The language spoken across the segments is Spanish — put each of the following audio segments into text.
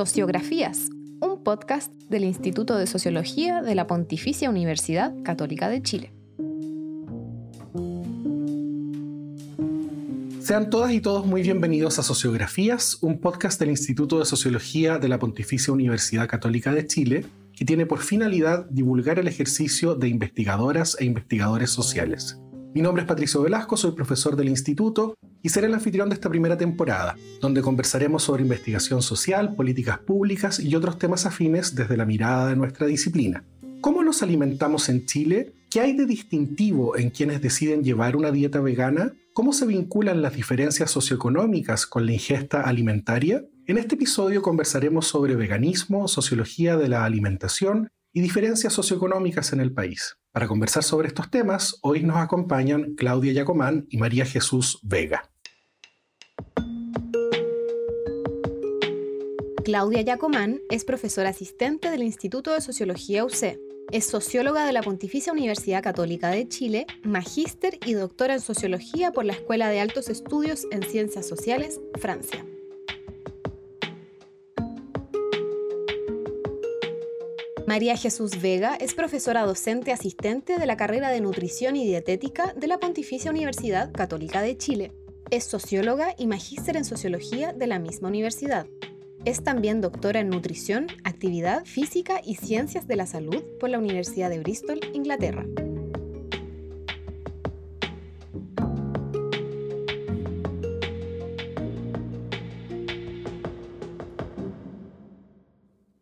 Sociografías, un podcast del Instituto de Sociología de la Pontificia Universidad Católica de Chile. Sean todas y todos muy bienvenidos a Sociografías, un podcast del Instituto de Sociología de la Pontificia Universidad Católica de Chile, que tiene por finalidad divulgar el ejercicio de investigadoras e investigadores sociales. Mi nombre es Patricio Velasco, soy profesor del instituto y seré el anfitrión de esta primera temporada, donde conversaremos sobre investigación social, políticas públicas y otros temas afines desde la mirada de nuestra disciplina. ¿Cómo nos alimentamos en Chile? ¿Qué hay de distintivo en quienes deciden llevar una dieta vegana? ¿Cómo se vinculan las diferencias socioeconómicas con la ingesta alimentaria? En este episodio conversaremos sobre veganismo, sociología de la alimentación y diferencias socioeconómicas en el país. Para conversar sobre estos temas, hoy nos acompañan Claudia Yacomán y María Jesús Vega. Claudia Yacomán es profesora asistente del Instituto de Sociología UC. Es socióloga de la Pontificia Universidad Católica de Chile, magíster y doctora en sociología por la Escuela de Altos Estudios en Ciencias Sociales, Francia. María Jesús Vega es profesora docente asistente de la carrera de Nutrición y Dietética de la Pontificia Universidad Católica de Chile. Es socióloga y magíster en sociología de la misma universidad. Es también doctora en nutrición, actividad física y ciencias de la salud por la Universidad de Bristol, Inglaterra.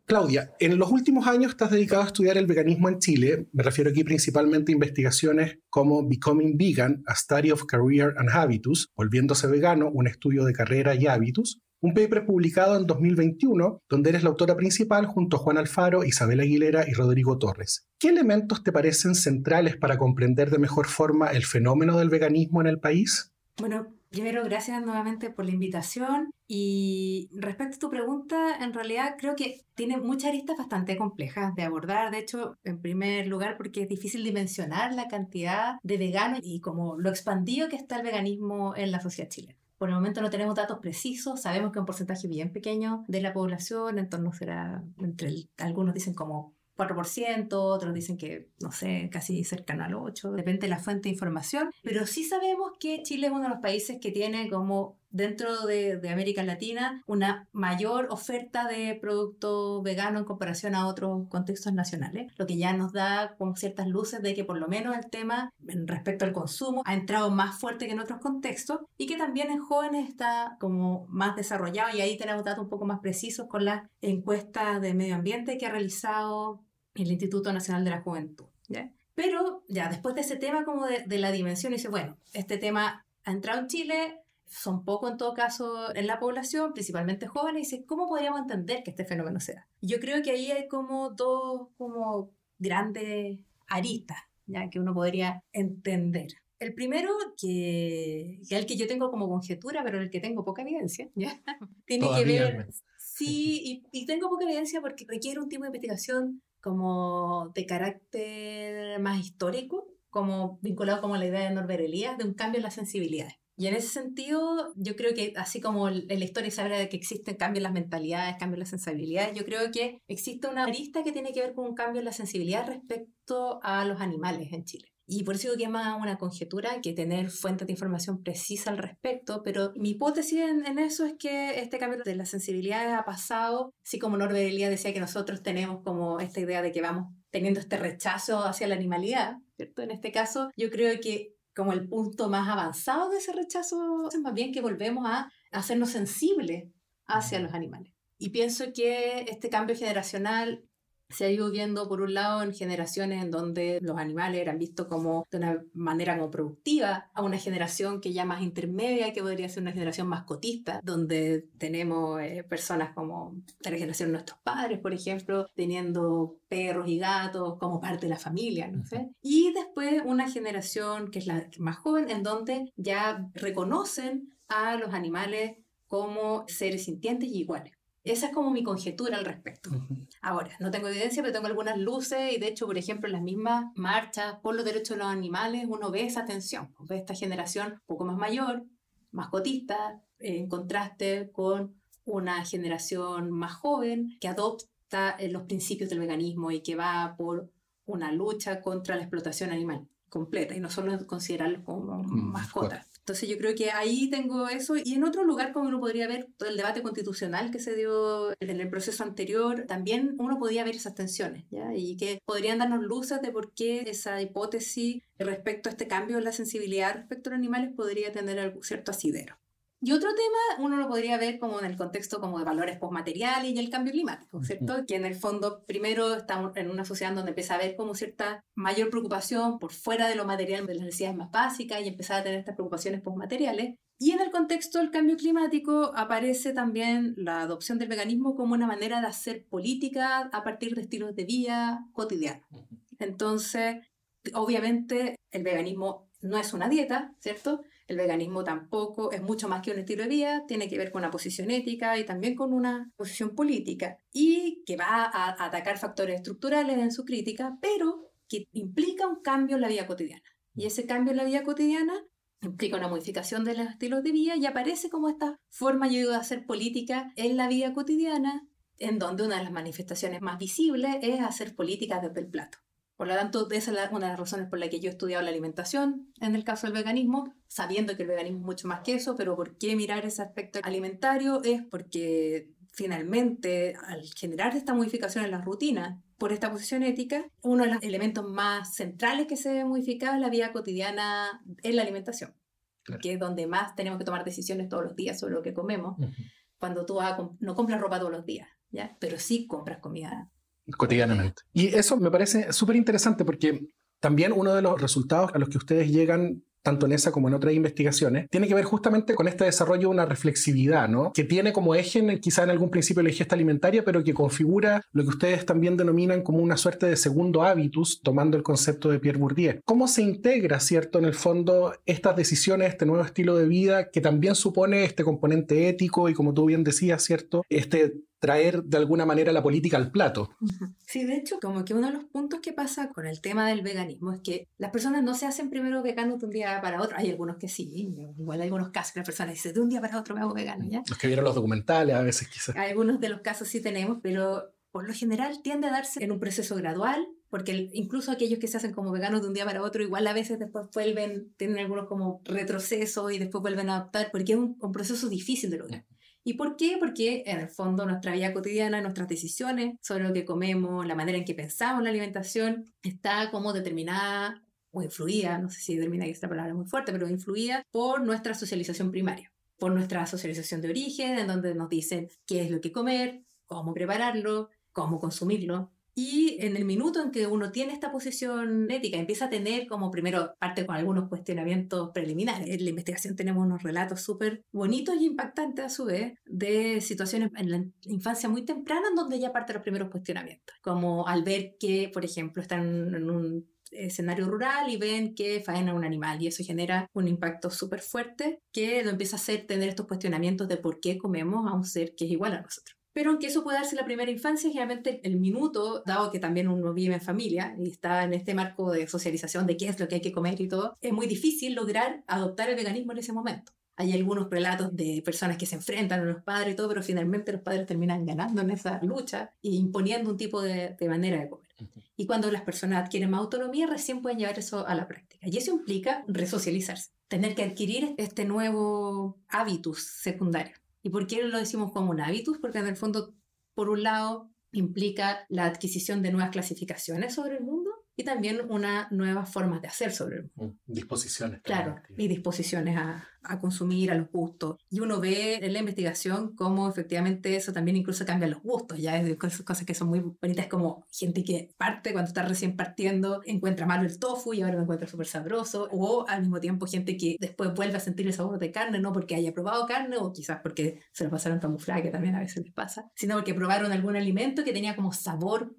Claudia, en los últimos años estás dedicado a estudiar el veganismo en Chile. Me refiero aquí principalmente a investigaciones como Becoming Vegan, a Study of Career and Habitus, Volviéndose Vegano, un estudio de carrera y hábitos, un paper publicado en 2021 donde eres la autora principal junto a Juan Alfaro, Isabel Aguilera y Rodrigo Torres. ¿Qué elementos te parecen centrales para comprender de mejor forma el fenómeno del veganismo en el país? Bueno, Primero, gracias nuevamente por la invitación. Y respecto a tu pregunta, en realidad creo que tiene muchas aristas bastante complejas de abordar. De hecho, en primer lugar, porque es difícil dimensionar la cantidad de veganos y como lo expandido que está el veganismo en la sociedad chilena. Por el momento no tenemos datos precisos, sabemos que un porcentaje bien pequeño de la población, en torno será, entre algunos dicen como 4%, otros dicen que, no sé, casi cercano al 8%, depende de la fuente de información, pero sí sabemos que Chile es uno de los países que tiene como dentro de, América Latina una mayor oferta de producto vegano en comparación a otros contextos nacionales, lo que ya nos da como ciertas luces de que por lo menos el tema respecto al consumo ha entrado más fuerte que en otros contextos y que también en jóvenes está como más desarrollado y ahí tenemos datos un poco más precisos con las encuestas de medio ambiente que ha realizado el Instituto Nacional de la Juventud. Pero ya después de ese tema como de, de la dimensión, dice, bueno, este tema ha entrado en Chile, son pocos en todo caso en la población, principalmente jóvenes, y dice, ¿cómo podríamos entender que este fenómeno sea? Yo creo que ahí hay como dos como grandes aristas, ya que uno podría entender. El primero, que, que el que yo tengo como conjetura, pero el que tengo poca evidencia, ¿ya? tiene que ver... Sí, y, y tengo poca evidencia porque requiere un tipo de investigación como de carácter más histórico, como vinculado como a la idea de Norbert Elias, de un cambio en las sensibilidades. Y en ese sentido, yo creo que así como en la historia se habla de que existen cambios en las mentalidades, cambios en las sensibilidades, yo creo que existe una arista que tiene que ver con un cambio en la sensibilidad respecto a los animales en Chile. Y por eso digo que es más una conjetura que tener fuentes de información precisa al respecto, pero mi hipótesis en, eso es que este cambio de la sensibilidad ha pasado, así como Norbert decía que nosotros tenemos como esta idea de que vamos teniendo este rechazo hacia la animalidad, ¿cierto? En este caso, yo creo que como el punto más avanzado de ese rechazo es más bien que volvemos a hacernos sensibles hacia los animales. Y pienso que este cambio generacional se ha ido viendo por un lado en generaciones en donde los animales eran vistos como de una manera como productiva, a una generación que ya más intermedia, que podría ser una generación más cotista, donde tenemos eh, personas como la generación de nuestros padres, por ejemplo, teniendo perros y gatos como parte de la familia, no sé. Y después una generación que es la más joven, en donde ya reconocen a los animales como seres sintientes y iguales. Esa es como mi conjetura al respecto. Ahora, no tengo evidencia, pero tengo algunas luces y de hecho, por ejemplo, en las mismas marchas por los derechos de los animales, uno ve esa tensión, ve esta generación un poco más mayor, más cotista, en contraste con una generación más joven que adopta eh, los principios del veganismo y que va por una lucha contra la explotación animal completa y no solo considerarlo como mm, mascota. Entonces yo creo que ahí tengo eso y en otro lugar como uno podría ver todo el debate constitucional que se dio en el proceso anterior, también uno podría ver esas tensiones ¿ya? y que podrían darnos luces de por qué esa hipótesis respecto a este cambio en la sensibilidad respecto a los animales podría tener algún cierto asidero. Y otro tema uno lo podría ver como en el contexto como de valores postmateriales y el cambio climático, ¿cierto? Que en el fondo primero estamos en una sociedad donde empieza a haber como cierta mayor preocupación por fuera de lo material, de las necesidades más básicas y empezar a tener estas preocupaciones postmateriales. Y en el contexto del cambio climático aparece también la adopción del veganismo como una manera de hacer política a partir de estilos de vida cotidianos. Entonces, obviamente el veganismo no es una dieta, ¿cierto? El veganismo tampoco es mucho más que un estilo de vida, tiene que ver con una posición ética y también con una posición política y que va a atacar factores estructurales en su crítica, pero que implica un cambio en la vida cotidiana. Y ese cambio en la vida cotidiana implica una modificación de los estilos de vida y aparece como esta forma de hacer política en la vida cotidiana, en donde una de las manifestaciones más visibles es hacer política desde el plato. Por lo tanto, esa es una de las razones por las que yo he estudiado la alimentación en el caso del veganismo, sabiendo que el veganismo es mucho más que eso, pero ¿por qué mirar ese aspecto alimentario? Es porque finalmente, al generar esta modificación en la rutina por esta posición ética, uno de los elementos más centrales que se debe modificar es la vida cotidiana en la alimentación, que es donde más tenemos que tomar decisiones todos los días sobre lo que comemos. Cuando tú no compras ropa todos los días, ¿ya? pero sí compras comida cotidianamente. Y eso me parece súper interesante porque también uno de los resultados a los que ustedes llegan tanto en esa como en otras investigaciones, tiene que ver justamente con este desarrollo de una reflexividad, ¿no? Que tiene como eje, quizá en algún principio la ingesta alimentaria, pero que configura lo que ustedes también denominan como una suerte de segundo hábitus, tomando el concepto de Pierre Bourdieu. ¿Cómo se integra, cierto, en el fondo, estas decisiones, este nuevo estilo de vida, que también supone este componente ético y, como tú bien decías, cierto, este traer de alguna manera la política al plato. Sí, de hecho, como que uno de los puntos que pasa con el tema del veganismo es que las personas no se hacen primero veganos de un día para otro. Hay algunos que sí, igual hay algunos casos que las personas dicen de un día para otro me hago vegano, ¿ya? Los que vieron los documentales a veces quizás. Algunos de los casos sí tenemos, pero por lo general tiende a darse en un proceso gradual, porque incluso aquellos que se hacen como veganos de un día para otro, igual a veces después vuelven, tienen algunos como retrocesos y después vuelven a adaptar, porque es un, un proceso difícil de lograr. ¿Y por qué? Porque en el fondo nuestra vida cotidiana, nuestras decisiones sobre lo que comemos, la manera en que pensamos la alimentación, está como determinada o influida, no sé si determina que esta palabra es muy fuerte, pero influida por nuestra socialización primaria, por nuestra socialización de origen, en donde nos dicen qué es lo que comer, cómo prepararlo, cómo consumirlo. Y en el minuto en que uno tiene esta posición ética, empieza a tener como primero parte con algunos cuestionamientos preliminares. En la investigación tenemos unos relatos súper bonitos y impactantes a su vez de situaciones en la infancia muy temprana en donde ya parte los primeros cuestionamientos. Como al ver que, por ejemplo, están en un escenario rural y ven que faena un animal y eso genera un impacto súper fuerte que lo empieza a hacer tener estos cuestionamientos de por qué comemos a un ser que es igual a nosotros. Pero aunque eso puede darse en la primera infancia, generalmente el minuto, dado que también uno vive en familia y está en este marco de socialización de qué es lo que hay que comer y todo, es muy difícil lograr adoptar el veganismo en ese momento. Hay algunos relatos de personas que se enfrentan a los padres y todo, pero finalmente los padres terminan ganando en esa lucha e imponiendo un tipo de, de manera de comer. Y cuando las personas adquieren más autonomía, recién pueden llevar eso a la práctica. Y eso implica resocializarse, tener que adquirir este nuevo hábitus secundario. ¿Y por qué lo decimos como un hábitus? Porque en el fondo, por un lado, implica la adquisición de nuevas clasificaciones sobre el mundo y también una nueva forma de hacer sobre el mundo. Mm, disposiciones. Claro, y disposiciones a, a, consumir, a los gustos. Y uno ve en la investigación cómo efectivamente eso también incluso cambia los gustos. Ya es cosas, cosas que son muy bonitas, como gente que parte cuando está recién partiendo, encuentra malo el tofu y ahora lo encuentra súper sabroso. O al mismo tiempo gente que después vuelve a sentir el sabor de carne, no porque haya probado carne o quizás porque se lo pasaron camuflaje, que también a veces les pasa, sino porque probaron algún alimento que tenía como sabor.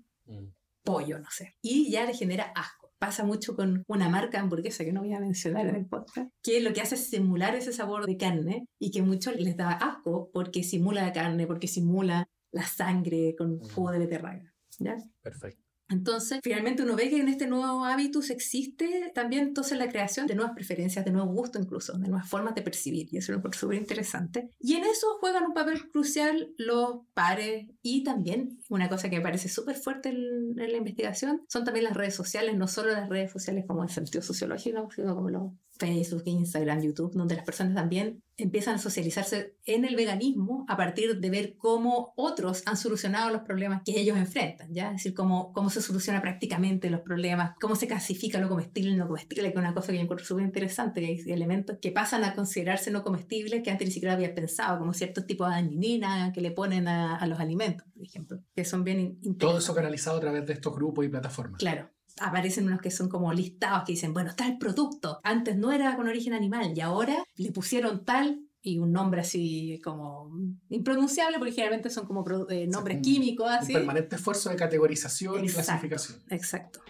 Mm pollo, no sé. Y ya le genera asco. Pasa mucho con una marca hamburguesa que no voy a mencionar en el podcast, que lo que hace es simular ese sabor de carne y que muchos les da asco porque simula la carne, porque simula la sangre con jugo de beterraga. ¿ya? Perfecto. Entonces, finalmente uno ve que en este nuevo hábitus existe también entonces la creación de nuevas preferencias, de nuevos gustos incluso, de nuevas formas de percibir, y eso es súper interesante. Y en eso juegan un papel crucial los pares y también una cosa que me parece súper fuerte en, la investigación son también las redes sociales, no solo las redes sociales como en sentido sociológico, sino como los Facebook, Instagram, YouTube, donde las personas también empiezan a socializarse en el veganismo a partir de ver cómo otros han solucionado los problemas que ellos enfrentan, ¿ya? Es decir, cómo, cómo se soluciona prácticamente los problemas, cómo se clasifica lo comestible y no comestible, que es una cosa que yo encuentro súper interesante, que hay elementos que pasan a considerarse no comestibles que antes ni siquiera había pensado, como ciertos tipos de adenina que le ponen a, a los alimentos, por ejemplo, que son bien. Todo eso canalizado a través de estos grupos y plataformas. Claro aparecen unos que son como listados que dicen, bueno, está el producto. Antes no era con origen animal y ahora le pusieron tal y un nombre así como impronunciable, porque generalmente son como eh, nombres químicos. Así. Un permanente esfuerzo de categorización y clasificación. Exacto.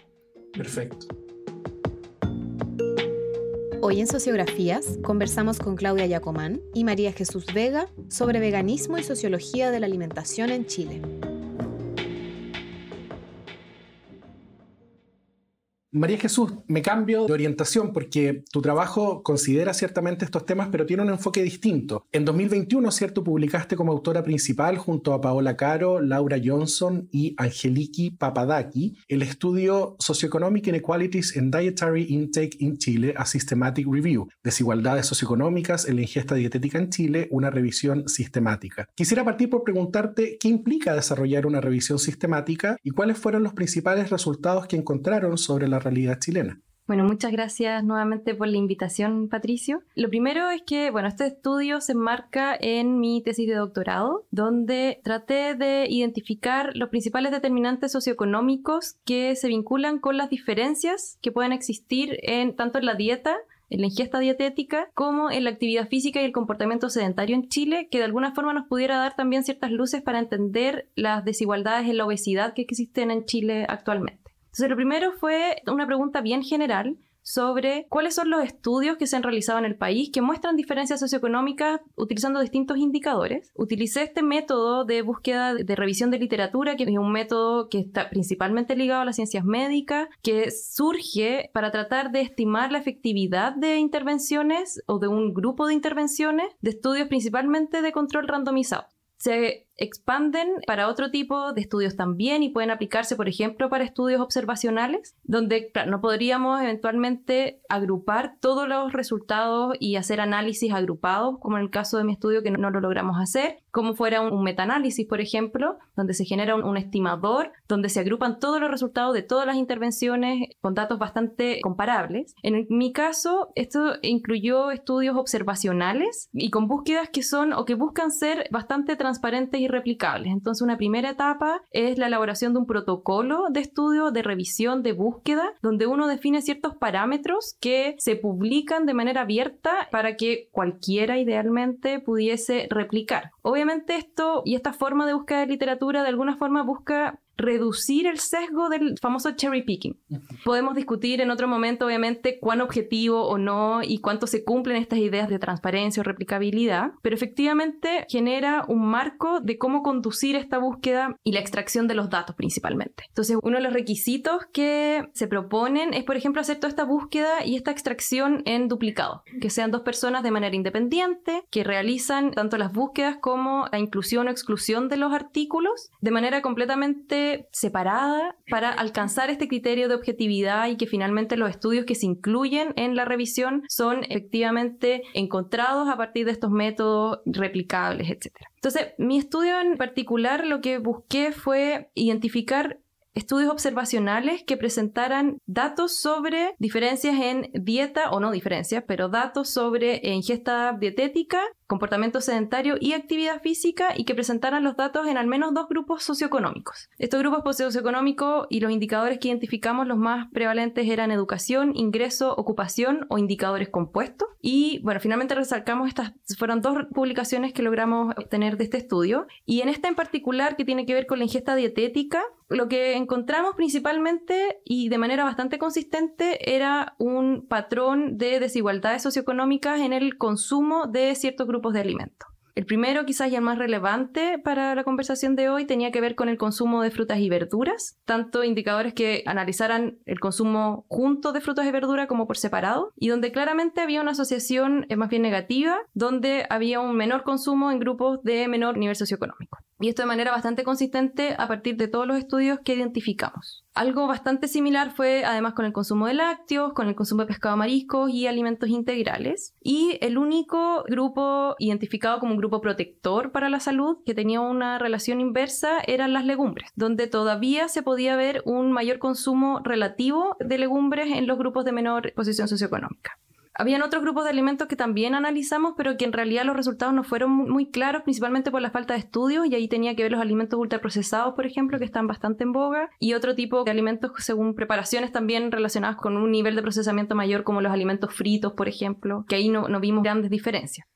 Perfecto. Hoy en Sociografías conversamos con Claudia Yacomán y María Jesús Vega sobre veganismo y sociología de la alimentación en Chile. María Jesús, me cambio de orientación porque tu trabajo considera ciertamente estos temas, pero tiene un enfoque distinto. En 2021, ¿cierto? Publicaste como autora principal junto a Paola Caro, Laura Johnson y Angeliki Papadaki el estudio Socioeconomic Inequalities in Dietary Intake in Chile, a Systematic Review, Desigualdades socioeconómicas en la ingesta dietética en Chile, una revisión sistemática. Quisiera partir por preguntarte qué implica desarrollar una revisión sistemática y cuáles fueron los principales resultados que encontraron sobre la realidad chilena. Bueno, muchas gracias nuevamente por la invitación, Patricio. Lo primero es que, bueno, este estudio se enmarca en mi tesis de doctorado, donde traté de identificar los principales determinantes socioeconómicos que se vinculan con las diferencias que pueden existir en tanto en la dieta en la ingesta dietética, como en la actividad física y el comportamiento sedentario en Chile, que de alguna forma nos pudiera dar también ciertas luces para entender las desigualdades en la obesidad que existen en Chile actualmente. Lo primero fue una pregunta bien general sobre cuáles son los estudios que se han realizado en el país que muestran diferencias socioeconómicas utilizando distintos indicadores. Utilicé este método de búsqueda de revisión de literatura, que es un método que está principalmente ligado a las ciencias médicas, que surge para tratar de estimar la efectividad de intervenciones o de un grupo de intervenciones de estudios principalmente de control randomizado. Se expanden para otro tipo de estudios también y pueden aplicarse, por ejemplo, para estudios observacionales, donde no podríamos eventualmente agrupar todos los resultados y hacer análisis agrupados, como en el caso de mi estudio que no, lo logramos hacer, como fuera un, metaanálisis, por ejemplo, donde se genera un, estimador, donde se agrupan todos los resultados de todas las intervenciones con datos bastante comparables. En mi caso, esto incluyó estudios observacionales y con búsquedas que son o que buscan ser bastante transparentes y replicables. Entonces, una primera etapa es la elaboración de un protocolo de estudio, de revisión, de búsqueda, donde uno define ciertos parámetros que se publican de manera abierta para que cualquiera idealmente pudiese replicar. Obviamente esto y esta forma de búsqueda de literatura de alguna forma busca reducir el sesgo del famoso cherry picking. Podemos discutir en otro momento, obviamente, cuán objetivo o no y cuánto se cumplen estas ideas de transparencia o replicabilidad, pero efectivamente genera un marco de cómo conducir esta búsqueda y la extracción de los datos principalmente. Entonces, uno de los requisitos que se proponen es, por ejemplo, hacer toda esta búsqueda y esta extracción en duplicado, que sean dos personas de manera independiente, que realizan tanto las búsquedas como la inclusión o exclusión de los artículos de manera completamente separada para alcanzar este criterio de objetividad y que finalmente los estudios que se incluyen en la revisión son efectivamente encontrados a partir de estos métodos replicables, etc. Entonces, mi estudio en particular lo que busqué fue identificar estudios observacionales que presentaran datos sobre diferencias en dieta, o no diferencias, pero datos sobre ingesta dietética comportamiento sedentario y actividad física y que presentaran los datos en al menos dos grupos socioeconómicos. Estos grupos socioeconómicos y los indicadores que identificamos los más prevalentes eran educación, ingreso, ocupación o indicadores compuestos. Y bueno, finalmente resaltamos estas, fueron dos publicaciones que logramos obtener de este estudio. Y en esta en particular que tiene que ver con la ingesta dietética, lo que encontramos principalmente y de manera bastante consistente era un patrón de desigualdades socioeconómicas en el consumo de ciertos grupos de alimentos. El primero, quizás ya el más relevante para la conversación de hoy, tenía que ver con el consumo de frutas y verduras, tanto indicadores que analizaran el consumo junto de frutas y verduras como por separado, y donde claramente había una asociación eh, más bien negativa, donde había un menor consumo en grupos de menor nivel socioeconómico. Y esto de manera bastante consistente a partir de todos los estudios que identificamos. Algo bastante similar fue además con el consumo de lácteos, con el consumo de pescado mariscos y alimentos integrales. Y el único grupo identificado como un grupo protector para la salud que tenía una relación inversa eran las legumbres, donde todavía se podía ver un mayor consumo relativo de legumbres en los grupos de menor posición socioeconómica. Habían otros grupos de alimentos que también analizamos, pero que en realidad los resultados no fueron muy claros, principalmente por la falta de estudios, y ahí tenía que ver los alimentos ultraprocesados, por ejemplo, que están bastante en boga, y otro tipo de alimentos según preparaciones también relacionadas con un nivel de procesamiento mayor, como los alimentos fritos, por ejemplo, que ahí no, no vimos grandes diferencias.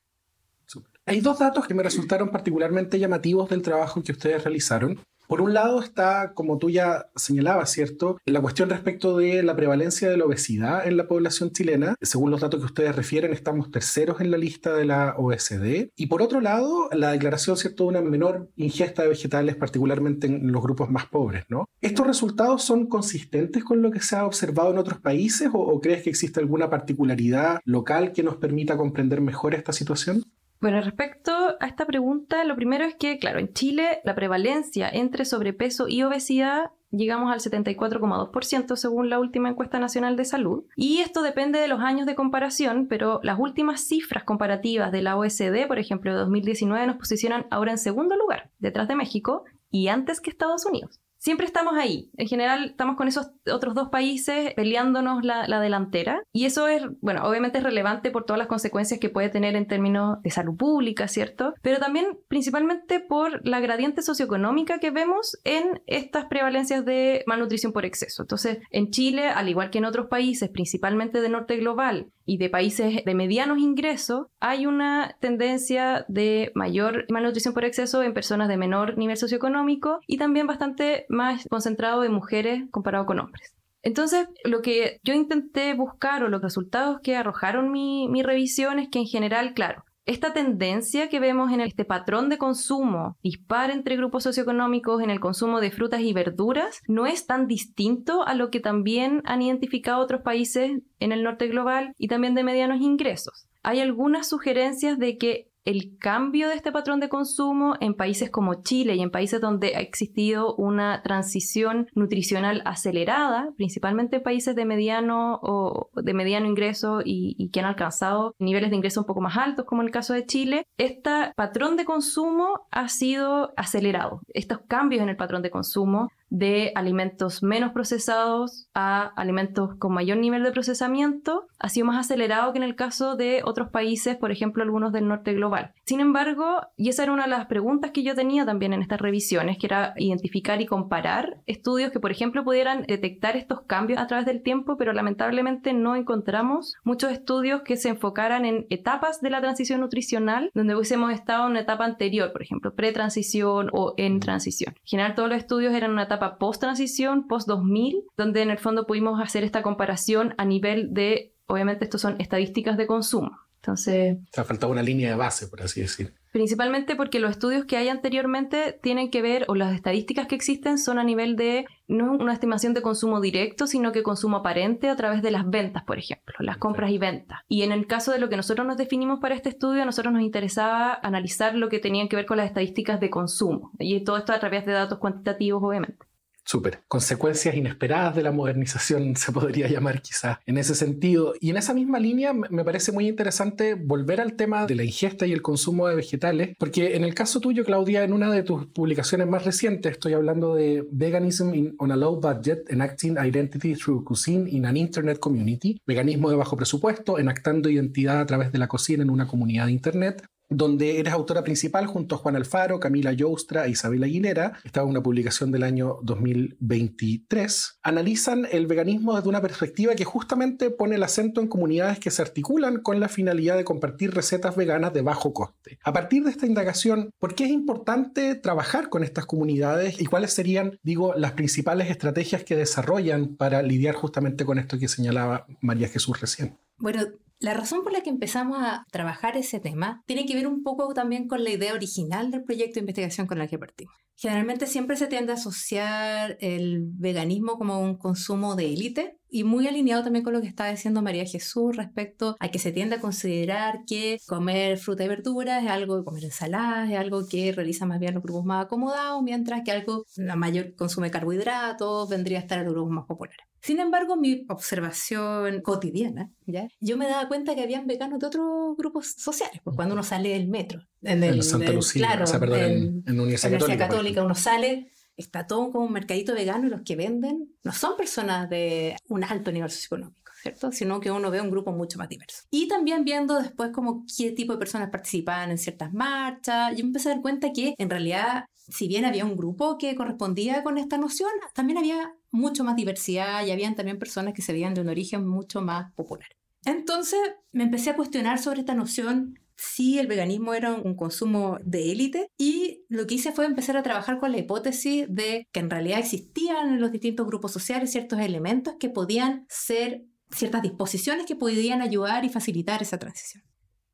Hay dos datos que me resultaron particularmente llamativos del trabajo que ustedes realizaron. Por un lado está, como tú ya señalabas, ¿cierto?, la cuestión respecto de la prevalencia de la obesidad en la población chilena. Según los datos que ustedes refieren, estamos terceros en la lista de la OSD. Y por otro lado, la declaración, ¿cierto?, de una menor ingesta de vegetales, particularmente en los grupos más pobres. ¿Estos resultados son consistentes con lo que se ha observado en otros países o crees que existe alguna particularidad local que nos permita comprender mejor esta situación? Bueno, respecto a esta pregunta, lo primero es que, claro, en Chile la prevalencia entre sobrepeso y obesidad llegamos al 74,2% según la última encuesta nacional de salud. Y esto depende de los años de comparación, pero las últimas cifras comparativas de la OSD, por ejemplo, de 2019, nos posicionan ahora en segundo lugar, detrás de México y antes que Estados Unidos siempre estamos ahí. En general estamos con esos otros dos países peleándonos la, delantera. Y eso es, bueno, obviamente es relevante por todas las consecuencias que puede tener en términos de salud pública, ¿cierto? Pero también principalmente por la gradiente socioeconómica que vemos en estas prevalencias de malnutrición por exceso. Entonces, en Chile, al igual que en otros países, principalmente de norte global, y de países de medianos ingresos, hay una tendencia de mayor malnutrición por exceso en personas de menor nivel socioeconómico y también bastante más concentrado en mujeres comparado con hombres. Entonces, lo que yo intenté buscar o los resultados que arrojaron mi revisión es que en general, claro, esta tendencia que vemos en este patrón de consumo dispar entre grupos socioeconómicos en el consumo de frutas y verduras no es tan distinto a lo que también han identificado otros países en el norte global y también de medianos ingresos. Hay algunas sugerencias de que el cambio de este patrón de consumo en países como Chile y en países donde ha existido una transición nutricional acelerada, principalmente en países de mediano o de mediano ingreso y, y que han alcanzado niveles de ingreso un poco más altos, como el caso de Chile, este patrón de consumo ha sido acelerado. Estos cambios en el patrón de consumo de alimentos menos procesados a alimentos con mayor nivel de procesamiento ha sido más acelerado que en el caso de otros países, por ejemplo algunos del norte global. Sin embargo, y esa era una de las preguntas que yo tenía también en estas revisiones, que era identificar y comparar estudios que, por ejemplo, pudieran detectar estos cambios a través del tiempo, pero lamentablemente no encontramos muchos estudios que se enfocaran en etapas de la transición nutricional donde hubiésemos estado en una etapa anterior, por ejemplo, pre-transición o en transición. En general, todos los estudios eran una etapa post-transición, post-2000, donde en el fondo pudimos hacer esta comparación a nivel de, obviamente, estos son estadísticas de consumo. Entonces... O sea, faltaba una línea de base, por así decir. Principalmente porque los estudios que hay anteriormente tienen que ver, o las estadísticas que existen son a nivel de no una estimación de consumo directo, sino que consumo aparente a través de las ventas, por ejemplo, las compras y ventas. Y en el caso de lo que nosotros nos definimos para este estudio, a nosotros nos interesaba analizar lo que tenían que ver con las estadísticas de consumo. Y todo esto a través de datos cuantitativos, obviamente. Súper. Consecuencias inesperadas de la modernización se podría llamar quizás en ese sentido. Y en esa misma línea me parece muy interesante volver al tema de la ingesta y el consumo de vegetales, porque en el caso tuyo, Claudia, en una de tus publicaciones más recientes, estoy hablando de Veganism on a Low Budget, Enacting Identity Through Cuisine in an Internet Community, veganismo de bajo presupuesto, enactando identidad a través de la cocina en una comunidad de Internet, donde eres autora principal junto a Juan Alfaro, Camila Youstra e Isabel Aguilera, estaba una publicación del año 2023, analizan el veganismo desde una perspectiva que justamente pone el acento en comunidades que se articulan con la finalidad de compartir recetas veganas de bajo coste. A partir de esta indagación, ¿por qué es importante trabajar con estas comunidades y cuáles serían, digo, las principales estrategias que desarrollan para lidiar justamente con esto que señalaba María Jesús recién? Bueno, La razón por la que empezamos a trabajar ese tema tiene que ver un poco también con la idea original del proyecto de investigación con la que partimos. Generalmente siempre se tiende a asociar el veganismo como un consumo de élite y muy alineado también con lo que estaba diciendo María Jesús respecto a que se tiende a considerar que comer fruta y verduras es algo, comer ensaladas es algo que realiza más bien los grupos más acomodados, mientras que algo, la mayor consumo de carbohidratos vendría a estar en los grupos más populares. Sin embargo, mi observación cotidiana, ¿ya? yo me daba cuenta que habían veganos de otros grupos sociales, pues cuando uno sale del metro. En, el, Santa Lucía, claro, o sea, perdón, en, en, Universidad, Universidad Católica, uno sale está todo como un mercadito vegano y los que venden no son personas de un alto nivel socioeconómico, ¿cierto? Sino que uno ve un grupo mucho más diverso. Y también viendo después como qué tipo de personas participaban en ciertas marchas, yo me empecé a dar cuenta que en realidad, si bien había un grupo que correspondía con esta noción, también había mucho más diversidad y habían también personas que se veían de un origen mucho más popular. Entonces me empecé a cuestionar sobre esta noción sí el veganismo era un consumo de élite y lo que hice fue empezar a trabajar con la hipótesis de que en realidad existían en los distintos grupos sociales ciertos elementos que podían ser ciertas disposiciones que podían ayudar y facilitar esa transición.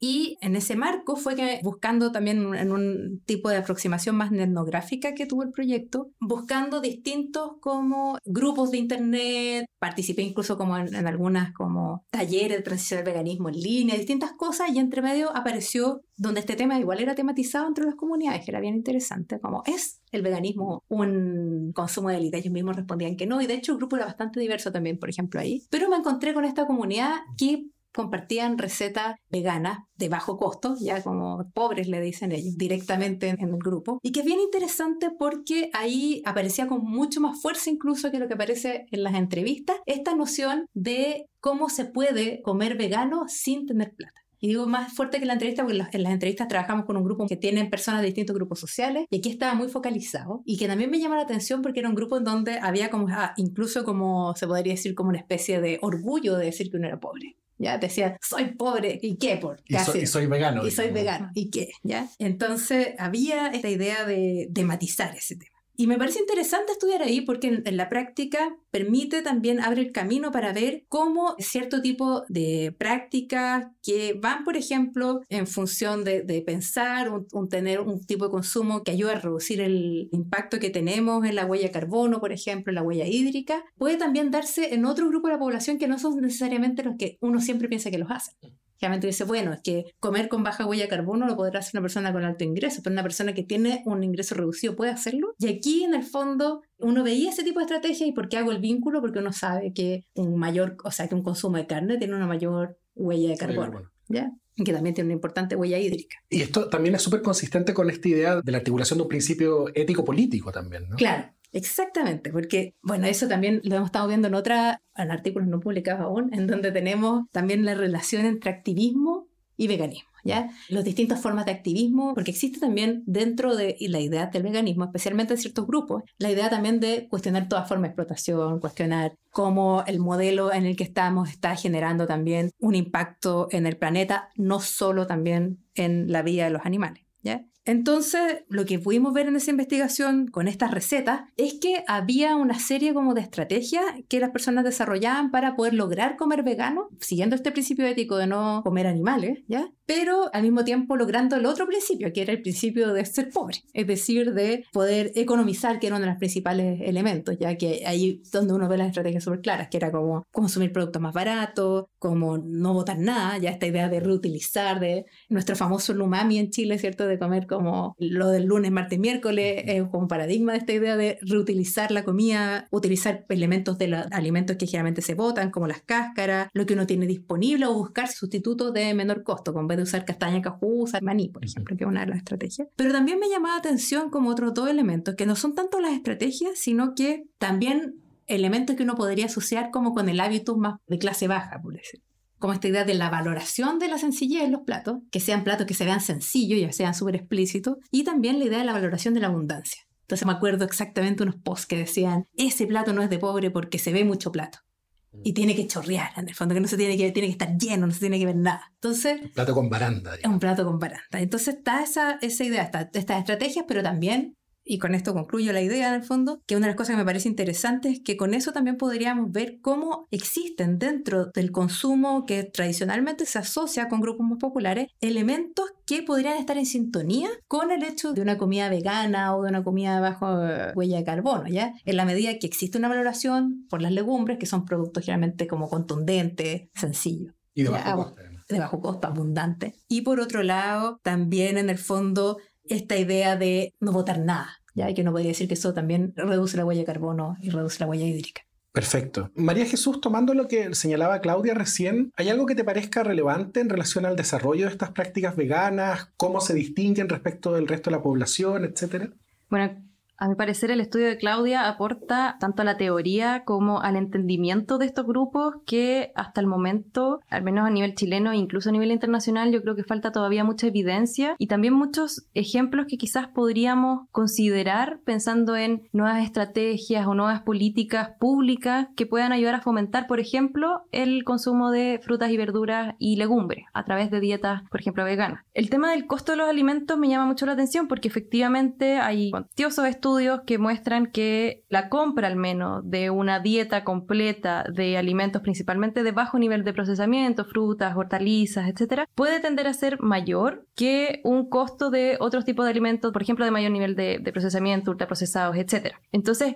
Y en ese marco fue que buscando también en un tipo de aproximación más etnográfica que tuvo el proyecto, buscando distintos como grupos de internet, participé incluso como en, en algunas como talleres de transición al veganismo en línea, distintas cosas y entre medio apareció donde este tema igual era tematizado entre las comunidades, que era bien interesante, como es el veganismo un consumo de élite. Ellos mismos respondían que no, y de hecho el grupo era bastante diverso también, por ejemplo, ahí. Pero me encontré con esta comunidad que compartían recetas veganas de bajo costo, ya como pobres le dicen ellos, directamente en, el grupo. Y que es bien interesante porque ahí aparecía con mucho más fuerza incluso que lo que aparece en las entrevistas, esta noción de cómo se puede comer vegano sin tener plata. Y digo más fuerte que la entrevista porque en las entrevistas trabajamos con un grupo que tienen personas de distintos grupos sociales y aquí estaba muy focalizado y que también me llama la atención porque era un grupo en donde había como, ah, incluso como se podría decir como una especie de orgullo de decir que uno era pobre. ¿Ya? Decía, soy pobre, ¿y qué? Por, y, soy, vegano. Y soy vegano, ¿y qué? ¿ya? Entonces había esta idea de, de matizar ese tema. Y me parece interesante estudiar ahí porque en, la práctica permite también, abre el camino para ver cómo cierto tipo de prácticas que van, por ejemplo, en función de, pensar, un, tener un tipo de consumo que ayuda a reducir el impacto que tenemos en la huella de carbono, por ejemplo, en la huella hídrica, puede también darse en otro grupo de la población que no son necesariamente los que uno siempre piensa que los hacen. Generalmente dice, bueno, es que comer con baja huella de carbono lo podrá hacer una persona con alto ingreso, pero una persona que tiene un ingreso reducido puede hacerlo. Y aquí, en el fondo, uno veía ese tipo de estrategia y por qué hago el vínculo, porque uno sabe que un mayor, o sea, que un consumo de carne tiene una mayor huella de carbono. ¿Ya? Y que también tiene una importante huella hídrica. Y esto también es súper consistente con esta idea de la articulación de un principio ético-político también, ¿no? Claro, Exactamente, porque, bueno, eso también lo hemos estado viendo en otros artículos no publicados aún, en donde tenemos también la relación entre activismo y veganismo. ¿Ya? Las distintas formas de activismo, porque existe también dentro de la idea del veganismo, especialmente en ciertos grupos, la idea también de cuestionar toda forma de explotación, cuestionar cómo el modelo en el que estamos está generando también un impacto en el planeta, no solo también en la vida de los animales. ¿ya? Entonces, lo que pudimos ver en esa investigación con estas recetas es que había una serie como de estrategias que las personas desarrollaban para poder lograr comer vegano, siguiendo este principio ético de no comer animales, ¿ya? Pero al mismo tiempo logrando el otro principio, que era el principio de ser pobre, es decir, de poder economizar, que era uno de los principales elementos, ya que ahí donde uno ve las estrategias súper claras, que era como consumir productos más baratos, como no botar nada, ya esta idea de reutilizar, de nuestro famoso lumami en Chile, ¿cierto? De comer como lo del lunes, martes, miércoles, es como paradigma de esta idea de reutilizar la comida, utilizar elementos de los alimentos que generalmente se botan, como las cáscaras, lo que uno tiene disponible o buscar sustitutos de menor costo, con vez de usar castaña cajú, usar maní, por ejemplo, que es una de las estrategias. Pero también me llamaba la atención como otros dos elementos, que no son tanto las estrategias, sino que también elementos que uno podría asociar como con el hábito más de clase baja, por decir como esta idea de la valoración de la sencillez en los platos, que sean platos que se vean sencillos y sean súper explícitos, y también la idea de la valoración de la abundancia. Entonces me acuerdo exactamente unos posts que decían, ese plato no es de pobre porque se ve mucho plato. Y tiene que chorrear, en el fondo, que no se tiene que, tiene que estar lleno, no se tiene que ver nada. Entonces... Un plato con baranda. Es un plato con baranda. Entonces está esa, esa idea, está, estas estrategias, pero también y con esto concluyo la idea en el fondo, que una de las cosas que me parece interesante es que con eso también podríamos ver cómo existen dentro del consumo que tradicionalmente se asocia con grupos más populares elementos que podrían estar en sintonía con el hecho de una comida vegana o de una comida bajo eh, huella de carbono, ¿ya? En la medida que existe una valoración por las legumbres, que son productos generalmente como contundentes, sencillos. Y de bajo costo. De bajo costo, abundante. Y por otro lado, también en el fondo esta idea de no votar nada, ya y que no podría decir que eso también reduce la huella de carbono y reduce la huella hídrica. Perfecto. María Jesús, tomando lo que señalaba Claudia recién, ¿hay algo que te parezca relevante en relación al desarrollo de estas prácticas veganas? ¿Cómo se distinguen respecto del resto de la población, etcétera? Bueno, a mi parecer, el estudio de Claudia aporta tanto a la teoría como al entendimiento de estos grupos que hasta el momento, al menos a nivel chileno e incluso a nivel internacional, yo creo que falta todavía mucha evidencia y también muchos ejemplos que quizás podríamos considerar pensando en nuevas estrategias o nuevas políticas públicas que puedan ayudar a fomentar, por ejemplo, el consumo de frutas y verduras y legumbres a través de dietas, por ejemplo, veganas. El tema del costo de los alimentos me llama mucho la atención porque efectivamente hay cuantiosos estudios que muestran que la compra al menos de una dieta completa de alimentos principalmente de bajo nivel de procesamiento, frutas, hortalizas, etcétera, puede tender a ser mayor que un costo de otros tipos de alimentos, por ejemplo, de mayor nivel de, de procesamiento, ultraprocesados, etcétera. Entonces,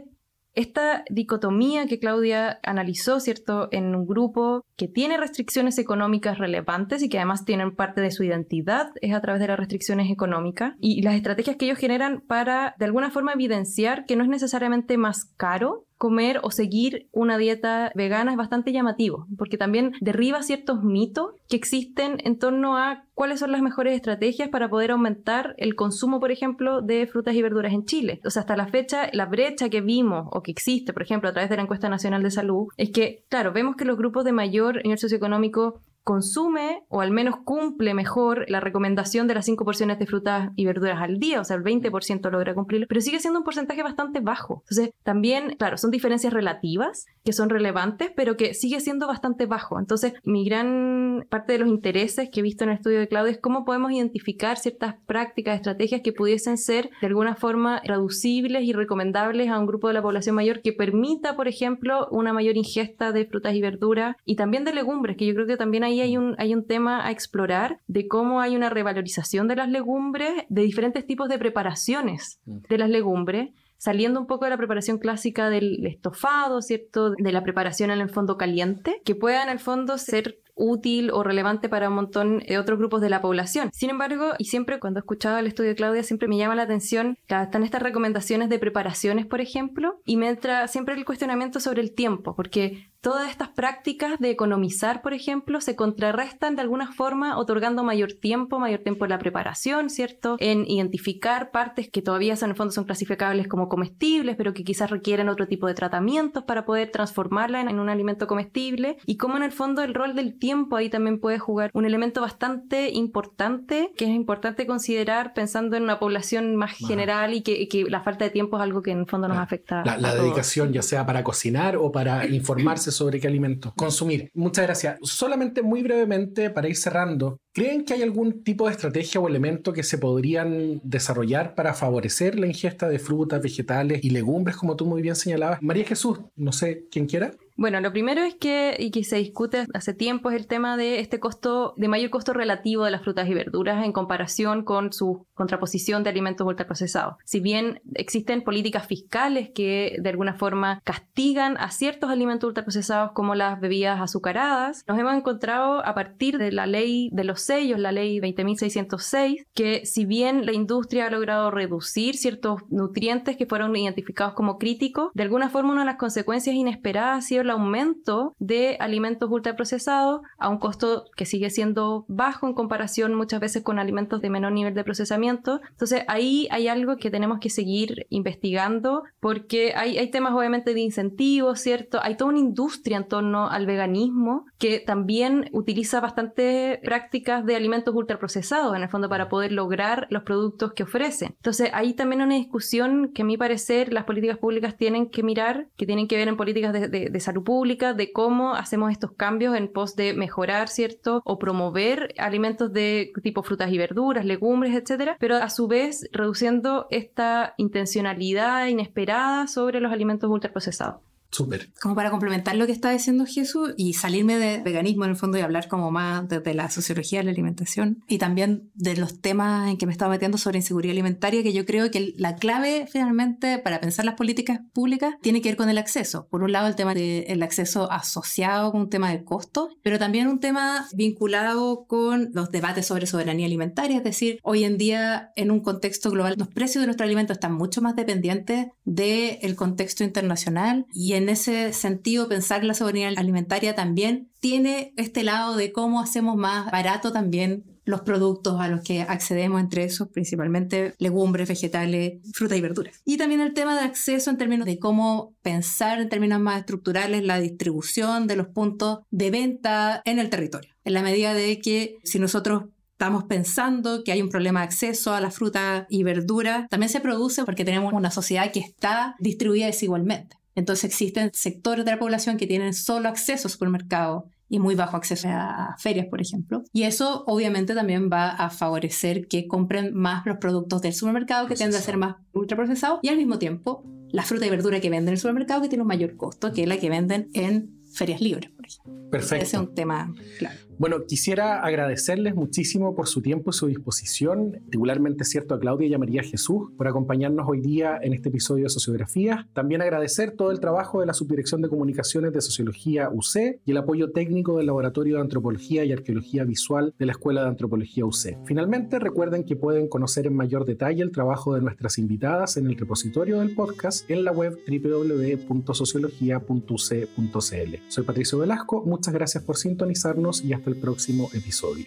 esta dicotomía que Claudia analizó, ¿cierto?, en un grupo que tiene restricciones económicas relevantes y que además tienen parte de su identidad es a través de las restricciones económicas y las estrategias que ellos generan para de alguna forma evidenciar que no es necesariamente más caro comer o seguir una dieta vegana es bastante llamativo, porque también derriba ciertos mitos que existen en torno a cuáles son las mejores estrategias para poder aumentar el consumo, por ejemplo, de frutas y verduras en Chile. O sea, hasta la fecha, la brecha que vimos o que existe, por ejemplo, a través de la encuesta nacional de salud, es que, claro, vemos que los grupos de mayor nivel socioeconómico consume o al menos cumple mejor la recomendación de las 5 porciones de frutas y verduras al día, o sea, el 20% logra cumplirlo, pero sigue siendo un porcentaje bastante bajo. Entonces, también, claro, son diferencias relativas que son relevantes, pero que sigue siendo bastante bajo. Entonces, mi gran parte de los intereses que he visto en el estudio de Claudia es cómo podemos identificar ciertas prácticas, estrategias que pudiesen ser de alguna forma reducibles y recomendables a un grupo de la población mayor que permita, por ejemplo, una mayor ingesta de frutas y verduras y también de legumbres, que yo creo que también hay hay un, hay un tema a explorar de cómo hay una revalorización de las legumbres, de diferentes tipos de preparaciones de las legumbres saliendo un poco de la preparación clásica del estofado, ¿cierto? De la preparación en el fondo caliente, que pueda en el fondo ser útil o relevante para un montón de otros grupos de la población. Sin embargo, y siempre cuando he escuchado el estudio de Claudia, siempre me llama la atención que están estas recomendaciones de preparaciones, por ejemplo, y me entra siempre el cuestionamiento sobre el tiempo, porque todas estas prácticas de economizar, por ejemplo, se contrarrestan de alguna forma otorgando mayor tiempo, mayor tiempo en la preparación, ¿cierto? En identificar partes que todavía en el fondo son clasificables como comestibles, pero que quizás requieren otro tipo de tratamientos para poder transformarla en, un alimento comestible y cómo en el fondo el rol del tiempo ahí también puede jugar un elemento bastante importante que es importante considerar pensando en una población más general y que, la falta de tiempo es algo que en el fondo nos afecta. La, la dedicación ya sea para cocinar o para informarse sobre qué alimentos consumir. Muchas gracias. Solamente muy brevemente, para ir cerrando, ¿creen que hay algún tipo de estrategia o elemento que se podrían desarrollar para favorecer la ingesta de frutas, vegetales y legumbres, como tú muy bien señalabas? María Jesús, no sé, ¿quién quiera? Bueno, lo primero es que, y que se discute hace tiempo, es el tema de este costo, de mayor costo relativo de las frutas y verduras en comparación con su contraposición de alimentos ultraprocesados. Si bien existen políticas fiscales que de alguna forma castigan a ciertos alimentos ultraprocesados como las bebidas azucaradas, nos hemos encontrado a partir de la ley de los sellos, la ley 20.606, que si bien la industria ha logrado reducir ciertos nutrientes que fueron identificados como críticos, de alguna forma una de las consecuencias inesperadas ha sido el aumento de alimentos ultraprocesados a un costo que sigue siendo bajo en comparación muchas veces con alimentos de menor nivel de procesamiento. Entonces ahí hay algo que tenemos que seguir investigando porque hay, hay temas obviamente de incentivos, ¿cierto? Hay toda una industria en torno al veganismo que también utiliza bastantes prácticas de alimentos ultraprocesados en el fondo para poder lograr los productos que ofrecen. Entonces ahí también una discusión que a mi parecer las políticas públicas tienen que mirar, que tienen que ver en políticas de, de, de salud pública, de cómo hacemos estos cambios en pos de mejorar, ¿cierto? O promover alimentos de tipo frutas y verduras, legumbres, etcétera, pero a su vez reduciendo esta intencionalidad inesperada sobre los alimentos ultraprocesados. Súper. Como para complementar lo que está diciendo Jesús y salirme de veganismo en el fondo y hablar como más desde la sociología de la alimentación y también de los temas en que me estaba metiendo sobre inseguridad alimentaria, que yo creo que la clave finalmente para pensar las políticas públicas tiene que ver con el acceso. Por un lado el tema del acceso asociado con un tema de costo, pero también un tema vinculado con los debates sobre soberanía alimentaria, es decir, hoy en día en un contexto global los precios de nuestros alimentos están mucho más dependientes del contexto internacional y en ese sentido pensar la soberanía alimentaria también tiene este lado de cómo hacemos más barato también los productos a los que accedemos, entre esos principalmente legumbres, vegetales, frutas y verduras. Y también el tema de acceso en términos de cómo pensar en términos más estructurales la distribución de los puntos de venta en el territorio. En la medida de que si nosotros estamos pensando que hay un problema de acceso a la fruta y verdura, también se produce porque tenemos una sociedad que está distribuida desigualmente. Entonces existen sectores de la población que tienen solo acceso a supermercados y muy bajo acceso a ferias, por ejemplo. Y eso obviamente también va a favorecer que compren más los productos del supermercado que tienden a ser más ultraprocesados y al mismo tiempo la fruta y verdura que venden en el supermercado que tiene un mayor costo que la que venden en ferias libres, por ejemplo. Perfecto. Ese es un tema claro. Bueno, quisiera agradecerles muchísimo por su tiempo y su disposición, particularmente cierto a Claudia y a María Jesús por acompañarnos hoy día en este episodio de Sociografía. También agradecer todo el trabajo de la Subdirección de Comunicaciones de Sociología UC y el apoyo técnico del Laboratorio de Antropología y Arqueología Visual de la Escuela de Antropología UC. Finalmente, recuerden que pueden conocer en mayor detalle el trabajo de nuestras invitadas en el repositorio del podcast en la web www.sociología.uc.cl. Soy Patricio Velasco, muchas gracias por sintonizarnos y hasta el próximo episodio.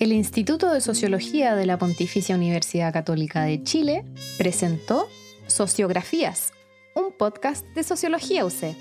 El Instituto de Sociología de la Pontificia Universidad Católica de Chile presentó Sociografías, un podcast de Sociología UC.